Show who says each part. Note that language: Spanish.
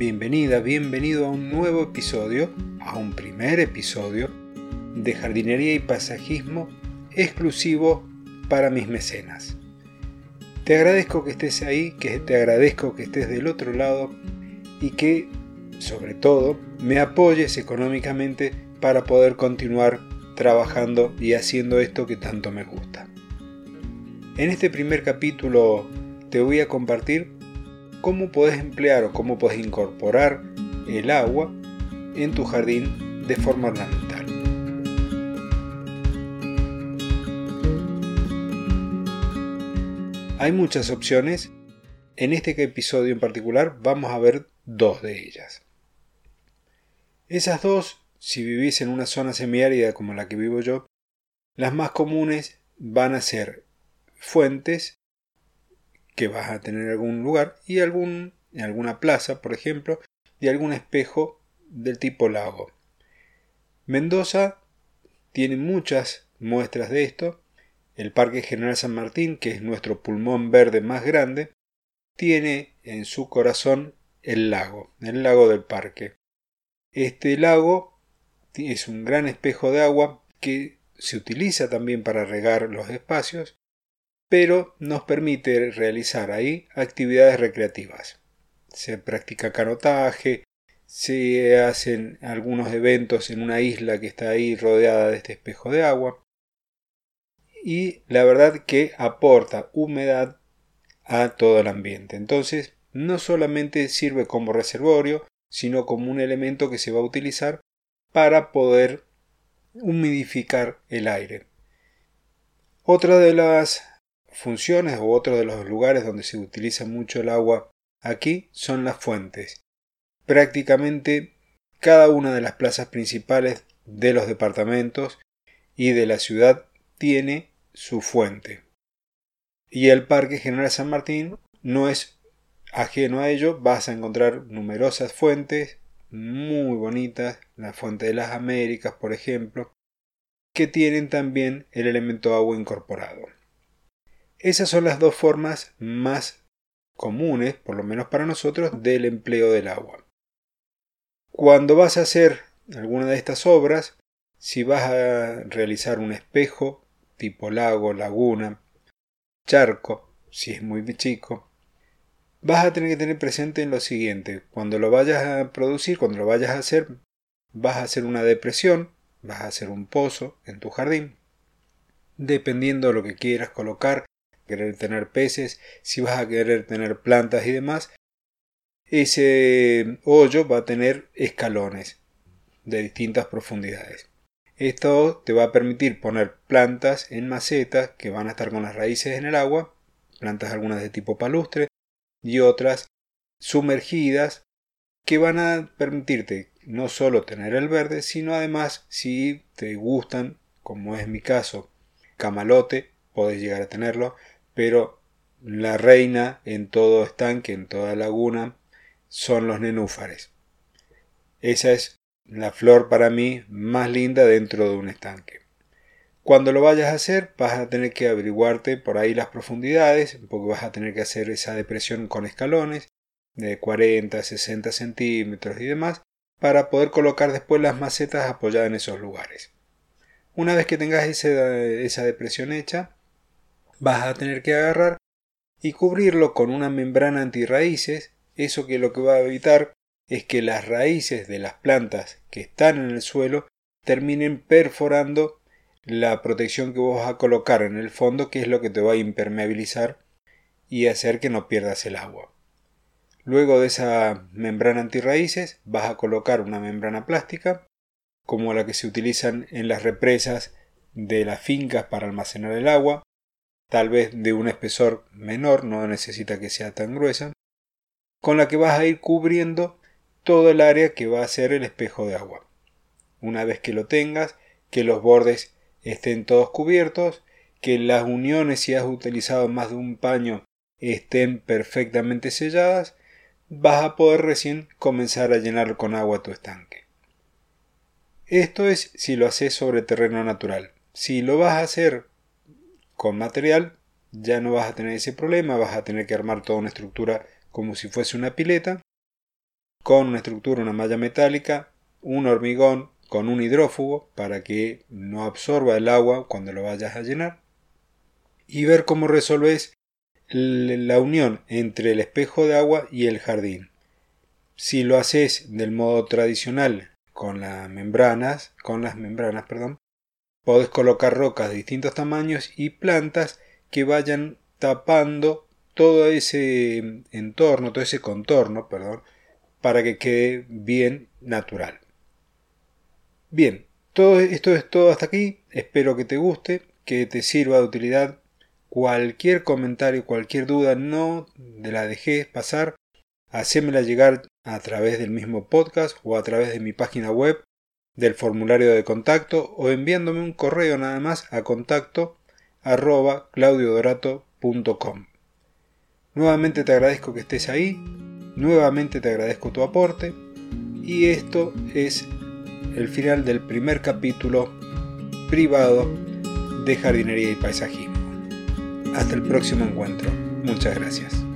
Speaker 1: bienvenida, bienvenido a un nuevo episodio, a un primer episodio de jardinería y pasajismo exclusivo para mis mecenas. Te agradezco que estés ahí, que te agradezco que estés del otro lado y que, sobre todo, me apoyes económicamente para poder continuar trabajando y haciendo esto que tanto me gusta. En este primer capítulo te voy a compartir cómo puedes emplear o cómo puedes incorporar el agua en tu jardín de forma ornamental. Hay muchas opciones. En este episodio en particular vamos a ver dos de ellas. Esas dos, si vivís en una zona semiárida como la que vivo yo, las más comunes van a ser fuentes que vas a tener en algún lugar y algún, en alguna plaza, por ejemplo, y algún espejo del tipo lago. Mendoza tiene muchas muestras de esto. El Parque General San Martín, que es nuestro pulmón verde más grande, tiene en su corazón el lago, el lago del parque. Este lago es un gran espejo de agua que se utiliza también para regar los espacios pero nos permite realizar ahí actividades recreativas. Se practica canotaje, se hacen algunos eventos en una isla que está ahí rodeada de este espejo de agua y la verdad que aporta humedad a todo el ambiente. Entonces, no solamente sirve como reservorio, sino como un elemento que se va a utilizar para poder humidificar el aire. Otra de las funciones o otro de los lugares donde se utiliza mucho el agua aquí son las fuentes. Prácticamente cada una de las plazas principales de los departamentos y de la ciudad tiene su fuente. Y el Parque General San Martín no es ajeno a ello, vas a encontrar numerosas fuentes muy bonitas, la Fuente de las Américas, por ejemplo, que tienen también el elemento agua incorporado. Esas son las dos formas más comunes, por lo menos para nosotros, del empleo del agua. Cuando vas a hacer alguna de estas obras, si vas a realizar un espejo tipo lago, laguna, charco, si es muy chico, vas a tener que tener presente en lo siguiente, cuando lo vayas a producir, cuando lo vayas a hacer, vas a hacer una depresión, vas a hacer un pozo en tu jardín, dependiendo de lo que quieras colocar, querer tener peces, si vas a querer tener plantas y demás, ese hoyo va a tener escalones de distintas profundidades. Esto te va a permitir poner plantas en macetas que van a estar con las raíces en el agua, plantas algunas de tipo palustre y otras sumergidas que van a permitirte no solo tener el verde, sino además si te gustan, como es mi caso, camalote, podés llegar a tenerlo, pero la reina en todo estanque, en toda laguna, son los nenúfares. Esa es la flor para mí más linda dentro de un estanque. Cuando lo vayas a hacer, vas a tener que averiguarte por ahí las profundidades, porque vas a tener que hacer esa depresión con escalones de 40, 60 centímetros y demás, para poder colocar después las macetas apoyadas en esos lugares. Una vez que tengas esa depresión hecha, vas a tener que agarrar y cubrirlo con una membrana antirraíces, eso que lo que va a evitar es que las raíces de las plantas que están en el suelo terminen perforando la protección que vos vas a colocar en el fondo, que es lo que te va a impermeabilizar y hacer que no pierdas el agua. Luego de esa membrana antirraíces vas a colocar una membrana plástica, como la que se utilizan en las represas de las fincas para almacenar el agua, tal vez de un espesor menor, no necesita que sea tan gruesa, con la que vas a ir cubriendo todo el área que va a ser el espejo de agua. Una vez que lo tengas, que los bordes estén todos cubiertos, que las uniones si has utilizado más de un paño estén perfectamente selladas, vas a poder recién comenzar a llenar con agua tu estanque. Esto es si lo haces sobre terreno natural. Si lo vas a hacer con material ya no vas a tener ese problema, vas a tener que armar toda una estructura como si fuese una pileta con una estructura, una malla metálica, un hormigón con un hidrófugo para que no absorba el agua cuando lo vayas a llenar y ver cómo resolves la unión entre el espejo de agua y el jardín. Si lo haces del modo tradicional con las membranas, con las membranas, perdón, podés colocar rocas de distintos tamaños y plantas que vayan tapando todo ese entorno, todo ese contorno, perdón, para que quede bien natural. Bien, todo esto es todo hasta aquí. Espero que te guste, que te sirva de utilidad. Cualquier comentario, cualquier duda, no la dejes pasar. Hacémela llegar a través del mismo podcast o a través de mi página web, del formulario de contacto o enviándome un correo nada más a contacto arroba claudiodorato.com. Nuevamente te agradezco que estés ahí, nuevamente te agradezco tu aporte y esto es el final del primer capítulo privado de jardinería y paisajismo. Hasta el próximo encuentro. Muchas gracias.